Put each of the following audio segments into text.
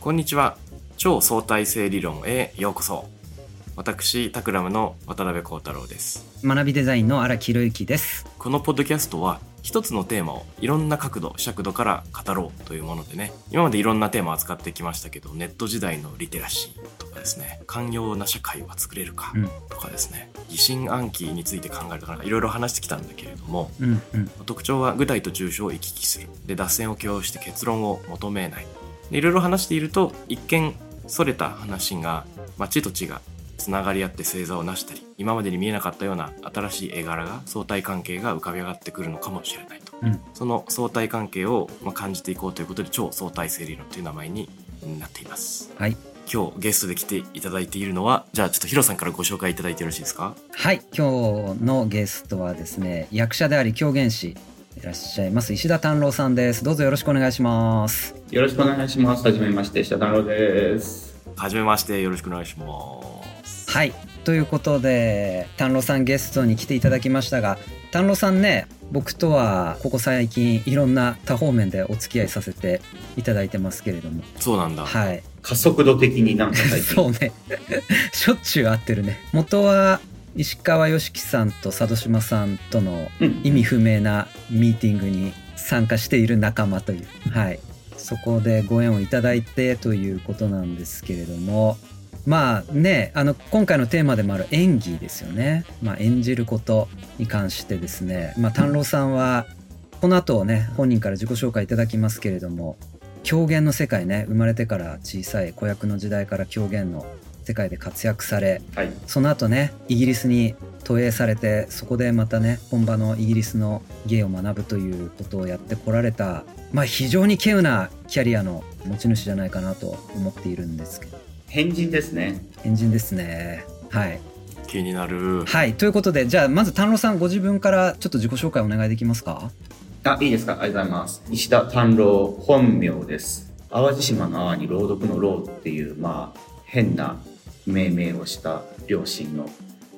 こんにちは。超相対性理論へようこそ。私タクラムの渡辺幸太郎です。学びデザインの荒木宏之です。このポッドキャストは一つのテーマをいろんな角度尺度から語ろうというものでね。今までいろんなテーマを扱ってきましたけどネット時代のリテラシーとかですね。寛容な社会は作れるかうん。とかですね。疑心暗鬼について考えるとかいろいろ話してきたんだけれどもうんうん。特徴は具体と抽象を行き来する。で脱線を許容して結論を求めない。でいろいろ話していると一見それた話が、まあ、地と地がつながり合って星座を成したり今までに見えなかったような新しい絵柄が相対関係が浮かび上がってくるのかもしれないと。うん。その相対関係をまあ感じていこうということで超相対性理論という名前になっています。はい。今日ゲストで来ていただいているのはじゃあちょっとヒロさんからご紹介いただいてよろしいですか？はい。今日のゲストはですね役者であり狂言師いらっしゃいます石田丹郎さんです。どうぞよろしくお願いします。よろしくお願いします。はじめまして、下田郎です。はじめましてよろしくお願いしますはい。ということで丹郎さんゲストに来ていただきましたが丹郎さんね僕とはここ最近いろんな多方面でお付き合いさせていただいてますけれども。そうなんだ、はい。加速度的になんか最近。そうね。しょっちゅう会ってるね。元は石川良樹さんと佐渡島さんとのうん。意味不明なミーティングに参加している仲間という。はい。そこでご縁をいただいてということなんですけれどもまあねあの今回のテーマでもある演技ですよね、まあ、演じることに関してですね、まあ、丹郎さんはこの後ね本人から自己紹介いただきますけれども狂言の世界ね生まれてから小さい子役の時代から狂言の世界で活躍されはい。その後ねイギリスに投影されてそこでまたね本場のイギリスの芸を学ぶということをやってこられたまあ非常に稀有なキャリアの持ち主じゃないかなと思っているんですけど変人ですね。変人ですねはい気になるはいということでじゃあまず丹郎さんご自分からちょっと自己紹介お願いできますか？あ、いいですかありがとうございます。石田丹郎本名です。淡路島の淡に朗読の朗っていう、まあ、変な命名をした両親の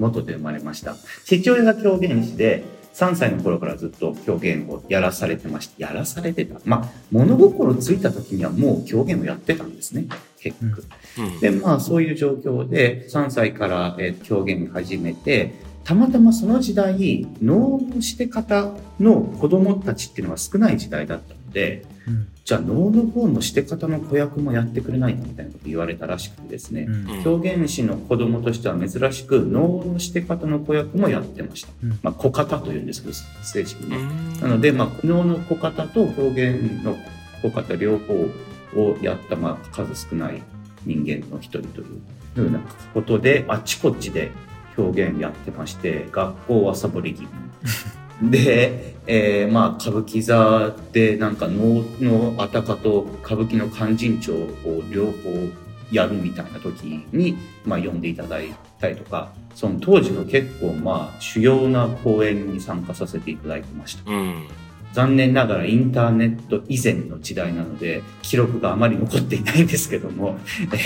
元で生まれました。父親が狂言師で、3歳の頃からずっと狂言をやらされてました。やらされてた。まあ、物心ついた時にはもう狂言をやってたんですね。結局。うんで、まあそういう状況で3歳から、えー狂言始めて、たまたまその時代、能のして方の子供たちっていうのが少ない時代だったので、うんじゃあ能の方のして方の子役もやってくれないかみたいなこと言われたらしくてですね、うん狂言師の子供としては珍しく能のして方の子役もやってました。うんまあ子方というんですけど、正式にね。うんなので、まあ、能の子方と狂言の子方両方をやった、まあ、数少ない人間の一人というふうなことで、あっちこっちで表現やってまして、学校はサボり気味。で、えーまあ、歌舞伎座でなんか能のあたかと歌舞伎の勧進帳を両方やるみたいな時に、まあ、呼んでいただいたりとか、その当時の結構まあ主要な公演に参加させていただいてました。うん残念ながらインターネット以前の時代なので、記録があまり残っていないんですけども、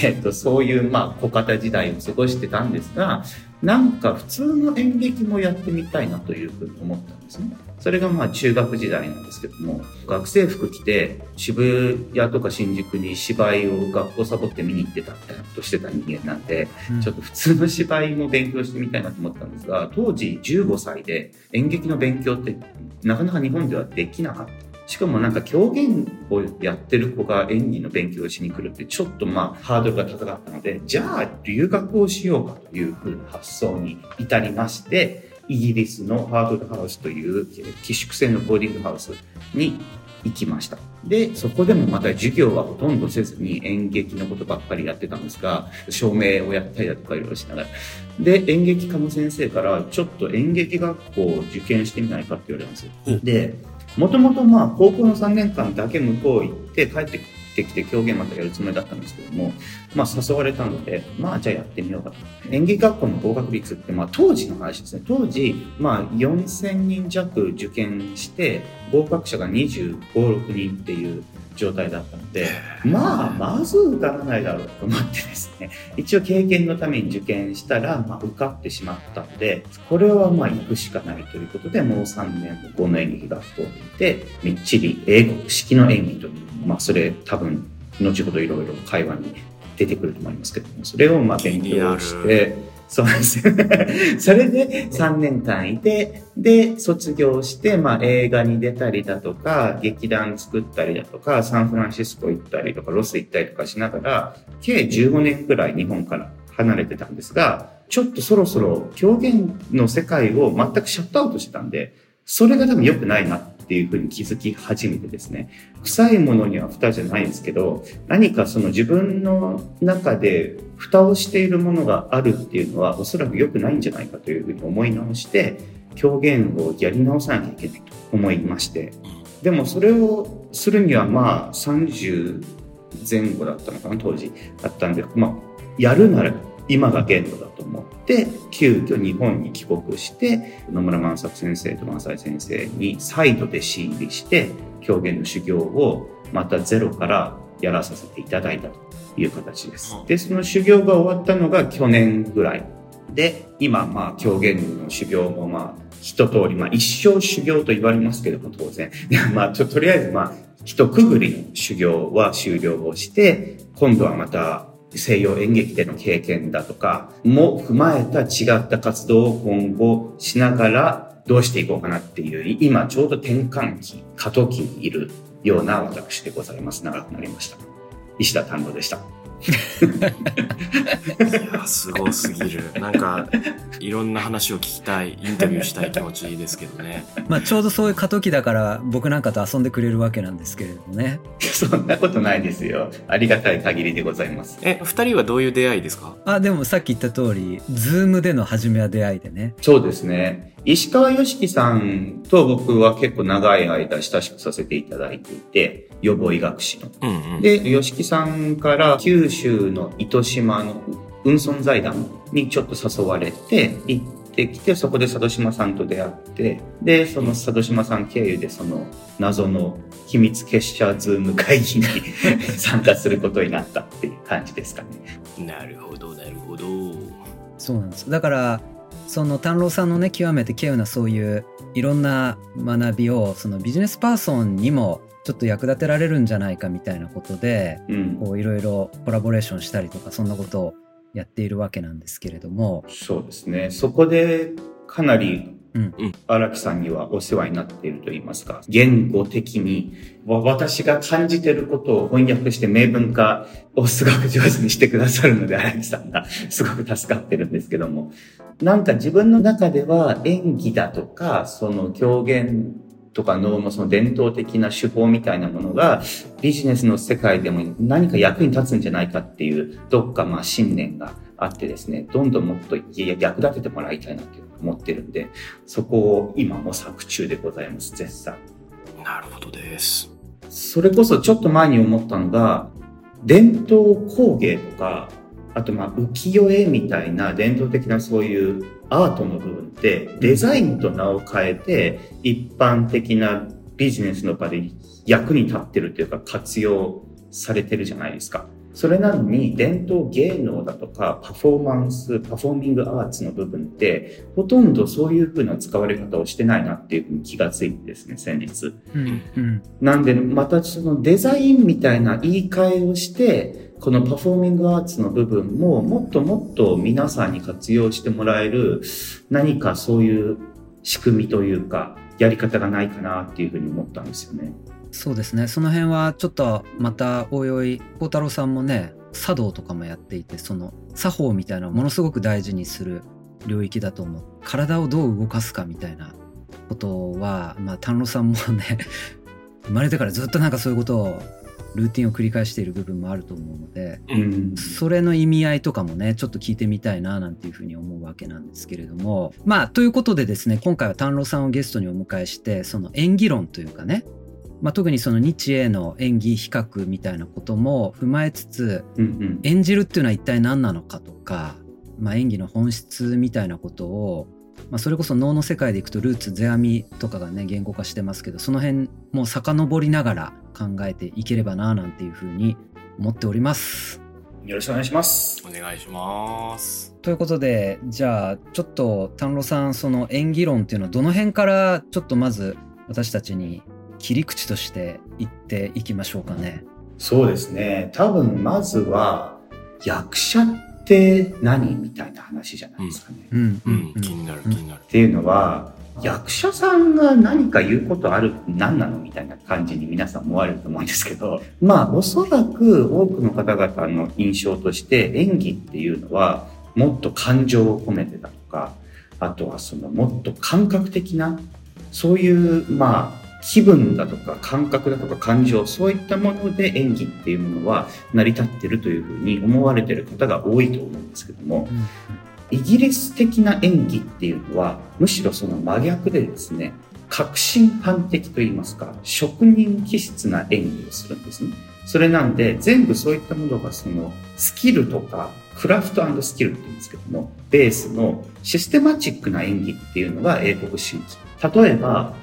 えっと、そういう、まあ、小型時代を過ごしてたんですが、なんか普通の演劇もやってみたいなというふうに思ったんですね。それがまあ中学時代なんですけども、学生服着て渋谷とか新宿に芝居を学校サボって見に行ってたみたいなことしてた人間なんで、うんちょっと普通の芝居も勉強してみたいなと思ったんですが、当時15歳で演劇の勉強ってなかなか日本ではできなかった。しかもなんか狂言をやってる子が演技の勉強をしに来るってちょっとまあハードルが高かったので、じゃあ留学をしようかというふうな発想に至りまして、イギリスのハードルハウスというえー寄宿制のボーディングハウスに行きました。で、そこでもまた授業はほとんどせずに演劇のことばっかりやってたんですが、照明をやったりだとかいろいろしながら。で、演劇科の先生から、ちょっと演劇学校を受験してみないかって言われたんですよ。うんで、もともとまあ高校の3年間だけ向こう行って帰ってきて狂言またやるつもりだったんですけども、まあ誘われたので、まあじゃあやってみようかと。演劇学校の合格率ってまあ当時の話ですね。当時、まあ4000人弱受験して合格者が25、6人っていう状態だったので、まあ、まず受からないだろうと思ってですね、一応経験のために受験したら、まあ、受かってしまったので、これはまあ行くしかないということで、もう3年向こうの演劇学校に行って、みっちり英語式の演技という、まあ、それ多分、後ほどいろいろ会話に出てくると思いますけども、それをまあ勉強して、そうです。それで3年間いて、で、卒業して、まあ映画に出たりだとか、劇団作ったりだとか、サンフランシスコ行ったりとか、ロス行ったりとかしながら、計15年くらい日本から離れてたんですが、ちょっとそろそろ表現の世界を全くシャットアウトしてたんで、それが多分良くないなってていうふうに気づき始めてですね、臭いものには蓋じゃないんですけど、何かその自分の中で蓋をしているものがあるっていうのはおそらく良くないんじゃないかというふうに思い直して表現をやり直さなきゃいけないと思いまして。でもそれをするにはまあ30前後だったのかな当時。だったんでまあやるなら今が限度だと思って急遽日本に帰国して野村万作先生と萬斎先生に再度弟子入りして表現の修行をまたゼロからやらさせていただいたという形です。で、その修行が終わったのが去年ぐらい。で、今、まあ、狂言の修行も、まあ、一通り、まあ、一生修行と言われますけれども、当然。まあ、と、とりあえず、まあ、一区切りの修行は終了をして、今度はまた、西洋演劇での経験だとかも踏まえた違った活動を今後しながらどうしていこうかなっていう、今ちょうど転換期、過渡期にいるような私でございます。長くなりました。石田丹野でした。いやすごすぎる。なんかいろんな話を聞きたいインタビューしたい気持ちいいですけどね。まあちょうどそういう過渡期だから僕なんかと遊んでくれるわけなんですけれどもね。そんなことないですよ。ありがたい限りでございます。え二人はどういう出会いですか？あでもさっき言った通りズームでの初めは出会いでね。そうですね。石川良樹さんと僕は結構長い間親しくさせていただいていて、予防医学士の。うんうん、で、吉木さんから九州の糸島の運送財団にちょっと誘われて行ってきて、そこで佐渡島さんと出会って、で、その佐渡島さん経由でその謎の秘密結社ズーム会議に 参加することになったっていう感じですかね。なるほど、なるほど。そうなんです。だから、その淡朗さんのね極めて稀有なそういういろんな学びをそのビジネスパーソンにもちょっと役立てられるんじゃないかみたいなことで、うん、こういろいろコラボレーションしたりとかそんなことをやっているわけなんですけれども。そうですね。そこでかなり荒、木さんにはお世話になっていると言いますか、言語的に私が感じてることを翻訳して明文化をすごく上手にしてくださるので、荒木さんがすごく助かってるんですけども、なんか自分の中では演技だとか、その狂言とかのその伝統的な手法みたいなものがビジネスの世界でも何か役に立つんじゃないかっていうどっかまあ信念があってですね、どんどんもっと役立ててもらいたいなって思ってるんで、そこを今模索中でございます、絶賛。なるほどです。それこそちょっと前に思ったのが、伝統工芸とか、あとまあ浮世絵みたいな伝統的なそういうアートの部分ってデザインと名を変えて一般的なビジネスの場で役に立ってるというか活用されてるじゃないですか。それなのに伝統芸能だとかパフォーマンス、パフォーミングアーツの部分ってほとんどそういう風な使われ方をしてないなっていうふうに気がついてですね、先日。うんうん、なんでまたそのデザインみたいな言い換えをしてこのパフォーミングアーツの部分ももっともっと皆さんに活用してもらえる何かそういう仕組みというかやり方がないかなっていうふうに思ったんですよね。そうですね。その辺はちょっとまたおいおい孝太郎さんもね茶道とかもやっていてその作法みたいなものすごく大事にする領域だと思う。体をどう動かすかみたいなことはまあ丹野さんもね 生まれてからずっとなんかそういうことをルーティンを繰り返している部分もあると思うので、うん、それの意味合いとかもねちょっと聞いてみたいななんていうふうに思うわけなんですけれども。まあということでですね今回は丹野さんをゲストにお迎えしてその演技論というかねまあ、特にその日英の演技比較みたいなことも踏まえつつ、うんうん、演じるっていうのは一体何なのかとか、まあ、演技の本質みたいなことをまあ、それこそ脳の世界でいくとルーツ世阿弥とかがね言語化してますけどその辺もう遡りながら考えていければななんていうふうに思っております。よろしくお願いします。お願いします。ということでじゃあちょっと丹野さんその演技論っていうのはどの辺からちょっとまず私たちに切り口として言っていきましょうかね。そうですね。多分、まずは、役者って何みたいな話じゃないですかね。うんうん、気になる気になる。っていうのは、役者さんが何か言うことあるって何なのみたいな感じに皆さん思われると思うんですけど、まあおそらく多くの方々の印象として演技っていうのはもっと感情を込めてだとか、あとはそのもっと感覚的な、そういうまあ気分だとか感覚だとか感情、そういったもので演技っていうものは成り立ってるというふうに思われてる方が多いと思うんですけども、イギリス的な演技っていうのは、むしろその真逆でですね、革新犯的といいますか、職人気質な演技をするんですね。それなんで、全部そういったものがそのスキルとか、クラフトスキルって言うんですけども、ベースのシステマチックな演技っていうのが英国新規。例えば、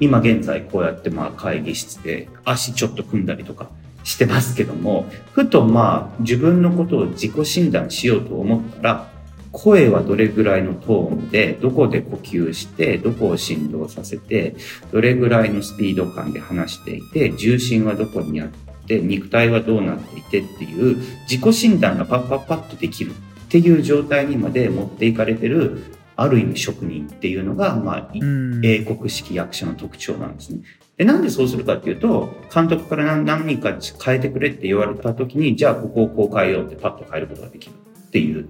今現在こうやってまあ会議室で足ちょっと組んだりとかしてますけども、ふとまあ自分のことを自己診断しようと思ったら、声はどれぐらいのトーンで、どこで呼吸して、どこを振動させて、どれぐらいのスピード感で話していて、重心はどこにあって、肉体はどうなっていてっていう自己診断がパッパッパッとできるっていう状態にまで持っていかれてる、ある意味職人っていうのが、まあ、うん英国式役者の特徴なんですね。で、なんでそうするかっていうと、監督から何何人か変えてくれって言われた時に、じゃあここをこう変えようってパッと変えることができるっていう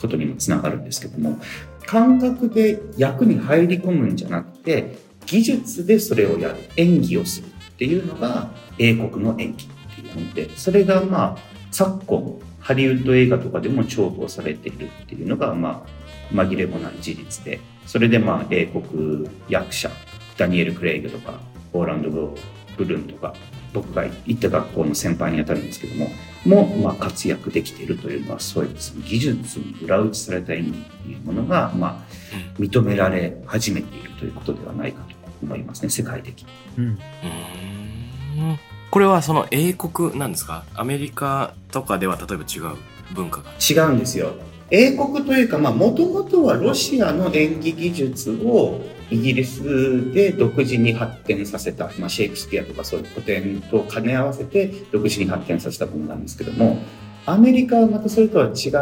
ことにもつながるんですけども、感覚で役に入り込むんじゃなくて、技術でそれをやる、演技をするっていうのが英国の演技っていうもので、それがまあ、昨今、ハリウッド映画とかでも重宝されているっていうのが、まあ、紛れもない事実で、それでまあ、英国役者、ダニエル・クレイグとか、オーランド・ブルーンとか、僕が行った学校の先輩に当たるんですけども、も、まあ、活躍できているというのは、そういうその技術に裏打ちされた演技っていうものが、まあ、認められ始めているということではないかと思いますね、世界的に。うんうーんこれはその英国なんですか？アメリカとかでは例えば違う文化が？違うんですよ。英国というか、まあ、もともとはロシアの演技技術をイギリスで独自に発展させた、まあ、シェイクスピアとかそういう古典と兼ね合わせて独自に発展させたものなんですけども、アメリカはまたそれとは違っ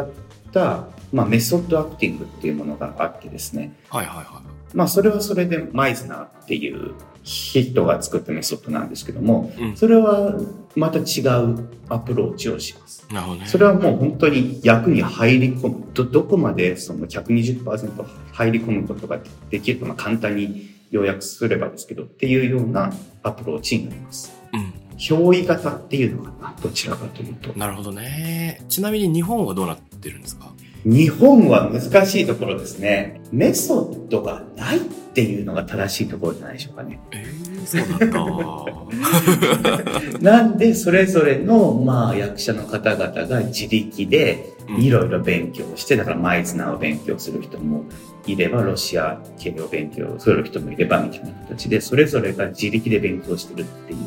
た、まあ、メソッドアクティングっていうものがあってですね、はいはいはまあ、それはそれでマイズナーっていう人が作ったメソッドなんですけども、い。うん。それはまた違うアプローチをします。なるほどね。それはもう本当に役に入り込む。ど、どこまでその120%入り込むことができるか、まあ簡単に要約すればですけど、っていうようなアプローチになります。うん。憑依型っていうのかな、どちらかというと。なるほどね。ちなみに日本はどうなってるんですか？日本は難しいところですね。メソッドがないっていうのが正しいところじゃないでしょうかね。えー、そうだった。なんで、それぞれの、まあ、役者の方々が自力で、うんいろいろ勉強して、だからマイズナーを勉強する人もいれば、ロシア系を勉強する人もいれば、みたいな形で、それぞれが自力で勉強してるっていう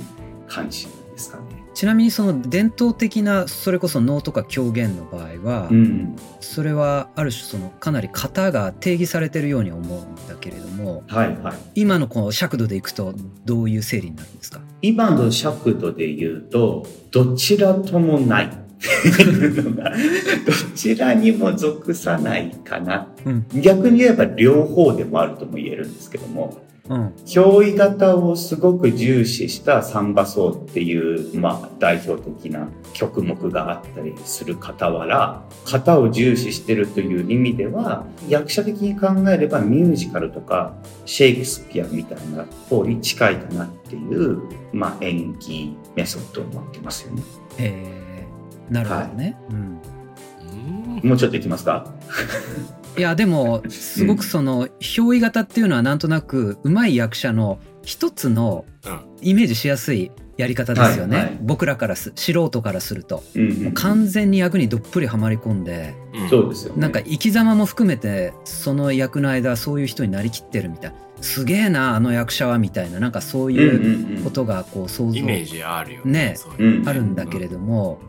感じですかね。ちなみにその伝統的なそれこそ能とか狂言の場合は、うん。それはある種そのかなり型が定義されてるように思うんだけれどもはいはい。今のこう尺度でいくとどういう整理になるんですか？今の尺度で言うと、どちらともない。っていうのがどちらにも属さないかな。うん逆に言えば両方でもあるとも言えるんですけども、うん。憑依型をすごく重視したサンバソーっていう、まあ、代表的な曲目があったりする傍ら、型を重視してるという意味では、役者的に考えればミュージカルとかシェイクスピアみたいな方に近いかなっていう、まあ、演技メソッドを持ってますよね。えー。なるほどね、うん。うん。もうちょっといきますか？いやでもすごくその憑依型っていうのはなんとなく上手い役者の一つのうん。イメージしやすいやり方ですよね、はいはい。僕らからす素人からすると。うんうん。もう完全に役にどっぷりはまり込んでうん。そうですよ、ね。なんか生き様も含めてその役の間そういう人になりきってるみたいな。すげえなあの役者はみたいな。なんかそううんいううん。ことがこう想像イメージあるよね。そういううん。あるんだけれども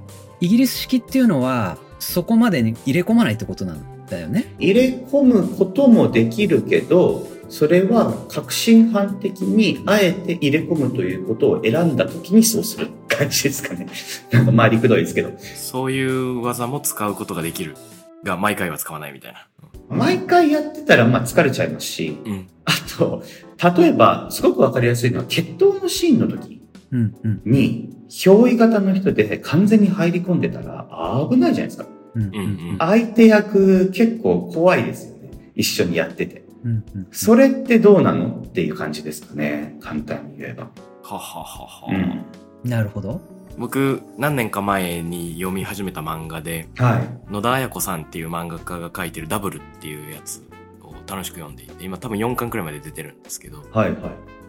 イギリス式っていうのはそこまでに入れ込まないってことなんだよね。入れ込むこともできるけど、それは革新犯的にあえて入れ込むということを選んだ時にそうする感じですかね。なんかまありくどいですけど。そういう技も使うことができるが毎回は使わないみたいな毎回やってたらまあ疲れちゃいますし、うんあと、例えば、すごくわかりやすいのは、決闘のシーンの時うんうんに、憑依型の人で完全に入り込んでたら危ないじゃないですか。うんううんうんん相手役結構怖いですよね。一緒にやってて。うんうんそれってどうなのっていう感じですかね。簡単に言えば。はははは、うん。なるほど。僕何年か前に読み始めた漫画ではい。野田彩子さんっていう漫画家が書いてる「ダブル」っていうやつを楽しく読んでいて今多分4巻くらいまで出てるんですけどはいはい。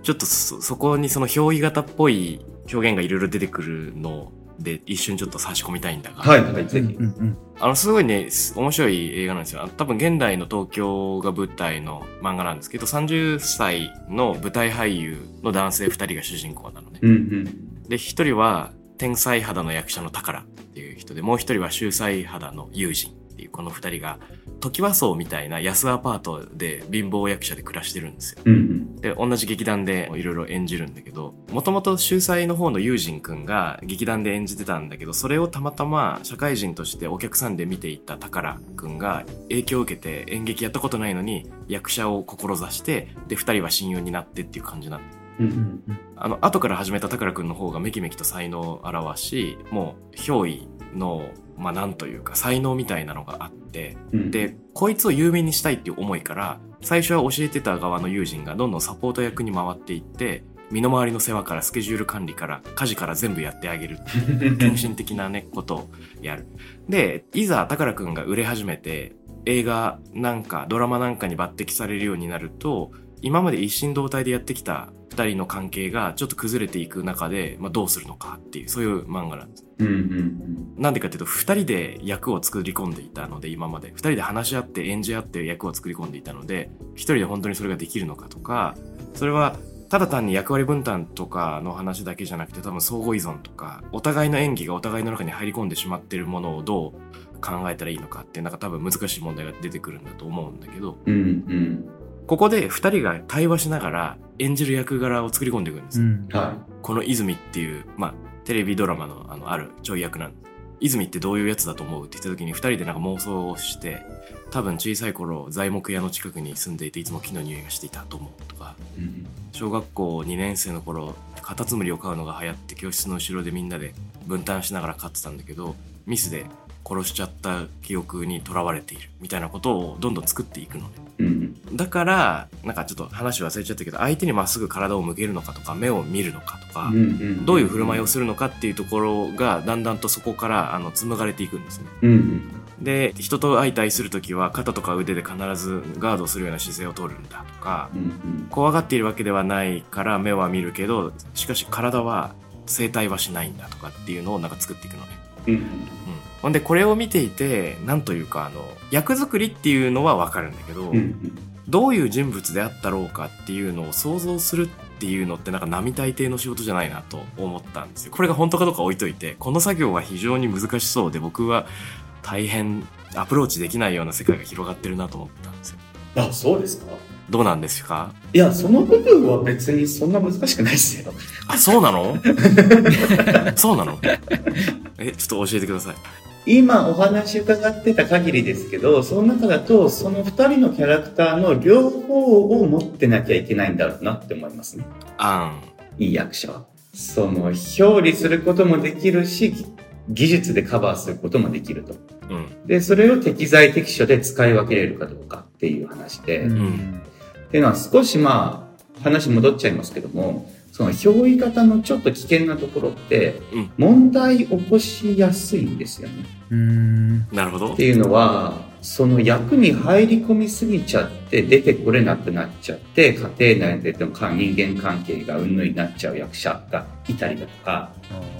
ちょっとそそこにその憑依型っぽい表現がいろいろ出てくるので一瞬ちょっと差し込みたいんだが、はいはい、ぜひ。う。んうんあのすごいねす面白い映画なんですよ。多分現代の東京が舞台の漫画なんですけど30歳の舞台俳優の男性2人が主人公なのね。うんうん。で一人は天才肌の役者の宝っていう人でもう一人は秀才肌の友人っていうこの二人が時和荘みたいな安アパートで貧乏役者で暮らしてるんですようんうん。で同じ劇団でいろいろ演じるんだけどもともと秀才の方の友人くんが劇団で演じてたんだけどそれをたまたま社会人としてお客さんで見ていた宝くんが影響を受けて演劇やったことないのに役者を志してで二人は親友になってっていう感じなんだう。うんんうんあの後から始めた宝くんの方がめきめきと才能を表しもう憑依のまあなんというか才能みたいなのがあってうん、でこいつを有名にしたいっていう思いから最初は教えてた側の友人がどんどんサポート役に回っていって身の回りの世話からスケジュール管理から家事から全部やってあげる。献身的なねことをやる。でいざ宝くんが売れ始めて映画なんかドラマなんかに抜擢されるようになると今まで一心同体でやってきた二人の関係がちょっと崩れていく中で、まあ、どうするのかっていうそういう漫画なんですうんうんなんでかっていうと二人で役を作り込んでいたので今まで二人で話し合って演じ合って役を作り込んでいたので一人で本当にそれができるのかとかそれはただ単に役割分担とかの話だけじゃなくて多分相互依存とかお互いの演技がお互いの中に入り込んでしまっているものをどう考えたらいいのかってなんか多分難しい問題が出てくるんだと思うんだけどうん。うんうん。ここで二人が対話しながら演じる役柄を作り込んでいくんですようんはこの泉っていう、まあ、テレビドラマのあのあるちょい役なんです。泉ってどういうやつだと思うって言った時に二人でなんか妄想をして、多分小さい頃材木屋の近くに住んでいていつも木の匂いがしていたと思うとか、い。うん小学校2年生の頃、カタツムリを飼うのが流行って教室の後ろでみんなで分担しながら飼ってたんだけど、ミスで殺しちゃった記憶にとらわれているみたいなことをどんどん作っていくのね。うんうん。だから、なんかちょっと話忘れちゃったけど、相手にまっすぐ体を向けるのかとか、目を見るのかとか、うんうんどういう振る舞いをするのかっていうところがだんだんとそこからあの紡がれていくんですね。うんうん。で人と相対する時は肩とか腕で必ずガードするような姿勢を取るんだとかうんうん。怖がっているわけではないから目は見るけどしかし体は整体はしないんだとかっていうのをなんか作っていくのね。うんうん、ほんでこれを見ていてなんというかあの役作りっていうのはわかるんだけど、うんうん。どういう人物であったろうかっていうのを想像するっていうのってなんか並大抵の仕事じゃないなと思ったんですよ。これが本当かどうか置いといて、この作業は非常に難しそうで僕は大変アプローチできないような世界が広がってるなと思ったんですよ。あ、そうですか？どうなんですか？いや、その部分は別にそんな難しくないですよ。あ、そうなの？そうなの？え、ちょっと教えてください。今お話伺ってた限りですけど、その中だと、その二人のキャラクターの両方を持ってなきゃいけないんだろうなって思いますね。あいい役者は。その、表裏することもできるし、技術でカバーすることもできると。ん。うん。で、それを適材適所で使い分けれるかどうかっていう話で、うんんっていうのは少しまあ、話戻っちゃいますけども、その憑依型のちょっと危険なところってうん、問題起こしやすいんですよね。うんなるほどって。いうのは、その役に入り込みすぎちゃって出てこれなくなっちゃって家庭内での人間関係がうんぬになっちゃう役者がいたりだとか。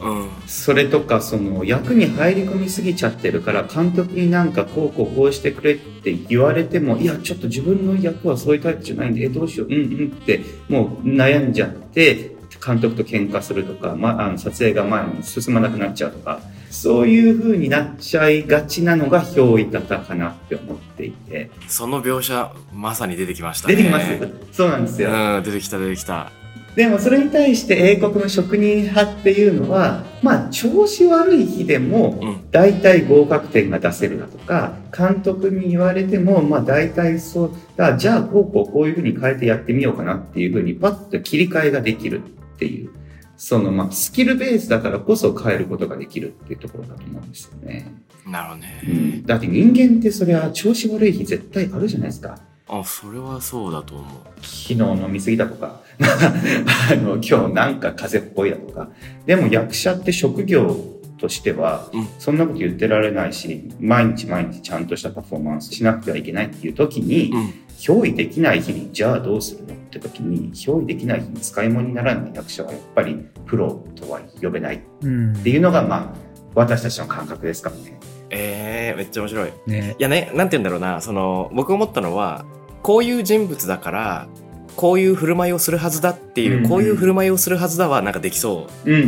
うんそれとかその役に入り込みすぎちゃってるから監督になんかこうこうこうしてくれって言われてもいやちょっと自分の役はそういうタイプじゃないんでえどうしよううんうんってもう悩んじゃって監督と喧嘩するとか、ま、あの撮影が前に進まなくなっちゃうとかそういう風になっちゃいがちなのが憑依型かなって思っていて。その描写まさに出てきましたね。出てきます。そうなんですよ、うん出てきた出てきた。でもそれに対して英国の職人派っていうのはまあ調子悪い日でもうん。大体合格点が出せるだとか監督に言われてもまあ大体そうだじゃあこうこうこういうふうに変えてやってみようかなっていうふうにパッと切り替えができるっていうそのまあスキルベースだからこそ変えることができるっていうところだと思うんですよね、なるほどね、うん、だって人間ってそれは調子悪い日絶対あるじゃないですか。あそれはそうだと思う。昨日飲みすぎだとか、あの、今日なんか風邪っぽいだとか。でも役者って職業としてはうん、そんなこと言ってられないし、毎日毎日ちゃんとしたパフォーマンスしなくてはいけないっていう時に、うん憑依できない日に、じゃあどうするの？って時に、憑依できない日に使い物にならない役者はやっぱりプロとは呼べない。っうん。ていうのが、まあ、私たちの感覚ですからね。えー、めっちゃ面白い。ね。いやね、なんて言うんだろうな、その、僕思ったのは、こういう人物だから、こういう振る舞いをするはずだっていう、うんうんこういう振る舞いをするはずだは、なんかできそうんうんう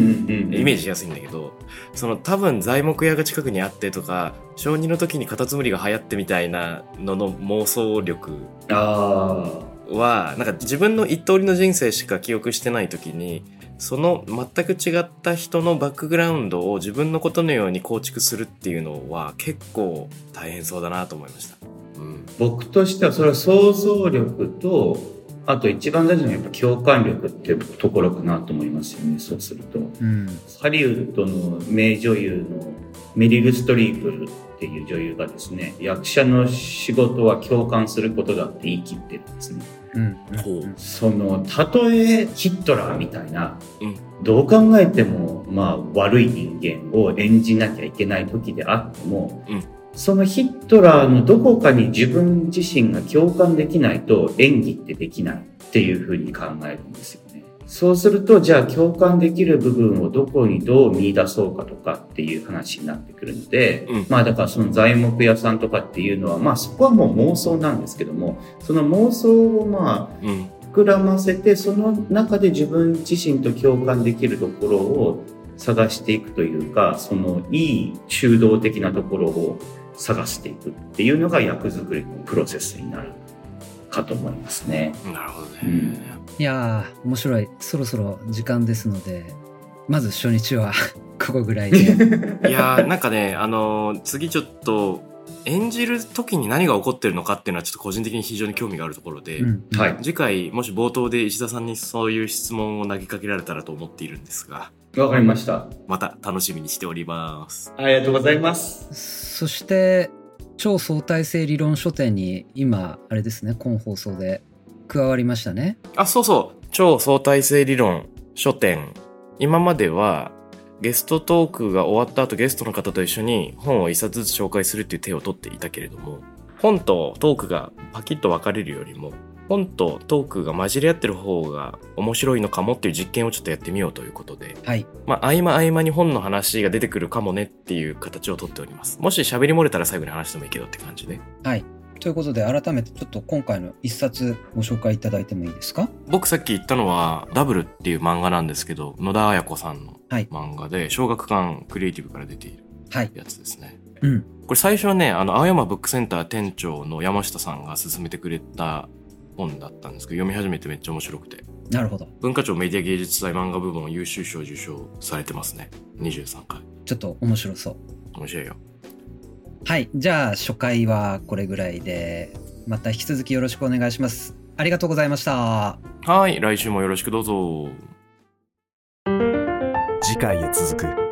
ん、う、イメージしやすいんだけど、その多分材木屋が近くにあってとか、小児の時にカタツムリが流行ってみたいなのの妄想力。は、なんか自分の一通りの人生しか記憶してない時に、その全く違った人のバックグラウンドを自分のことのように構築するっていうのは結構大変そうだなと思いました。うん。僕としてはそれは想像力とあと一番大事なのはやっぱ共感力っていうところかなと思いますよねそうすると。うん。ハリウッドの名女優のメリル・ストリープっていう女優がですね役者の仕事は共感することだって言い切ってるんですね。うん。そのたとえヒットラーみたいな、うん。どう考えてもまあ悪い人間を演じなきゃいけない時であっても、うんそのヒットラーのどこかに自分自身が共感できないと演技ってできないっていうふうに考えるんですよね。そうすると、じゃあ共感できる部分をどこにどう見出そうかとかっていう話になってくるので、うんまあだからその材木屋さんとかっていうのは、まあそこはもう妄想なんですけども、その妄想をまあうん。膨らませてその中で自分自身と共感できるところを探していくというかそのいい中道的なところを探していくっていうのが役作りのプロセスになるかと思いますね。なるほどね。うんいやー面白いそろそろ時間ですのでまず初日は ここぐらいで いやーなんかね、あのー次ちょっと、演じる時に何が起こってるのかっていうのはちょっと個人的に非常に興味があるところで、うんはい。次回もし冒頭で石田さんにそういう質問を投げかけられたらと思っているんですが、わかりました。また楽しみにしております。ありがとうございます。そして超相対性理論書店に今あれですね今放送で加わりましたねあ、そうそう。超相対性理論書店。今まではゲストトークが終わった後ゲストの方と一緒に本を一冊ずつ紹介するっていう手を取っていたけれども、本とトークがパキッと分かれるよりも、本とトークが混じり合ってる方が面白いのかもっていう実験をちょっとやってみようということで、はい。まあ、合間合間に本の話が出てくるかもねっていう形をとっております。もし喋り漏れたら最後に話してもいいけどって感じで。はい。ということで改めてちょっと今回の一冊ご紹介いただいてもいいですか？僕さっき言ったのは、ダブルっていう漫画なんですけど、野田彩子さんのはい。漫画で、小学館クリエイティブから出ているはい。やつですね。うん。これ最初はね、あの、青山ブックセンター店長の山下さんが勧めてくれた本だったんですけど、読み始めてめっちゃ面白くて。なるほど文化庁メディア芸術祭漫画部門優秀賞受賞されてますね。23回。ちょっと面白そう面白いよ。はいじゃあ初回はこれぐらいでまた引き続きよろしくお願いしますありがとうございましたはい、来週もよろしくどうぞ。次回へ続く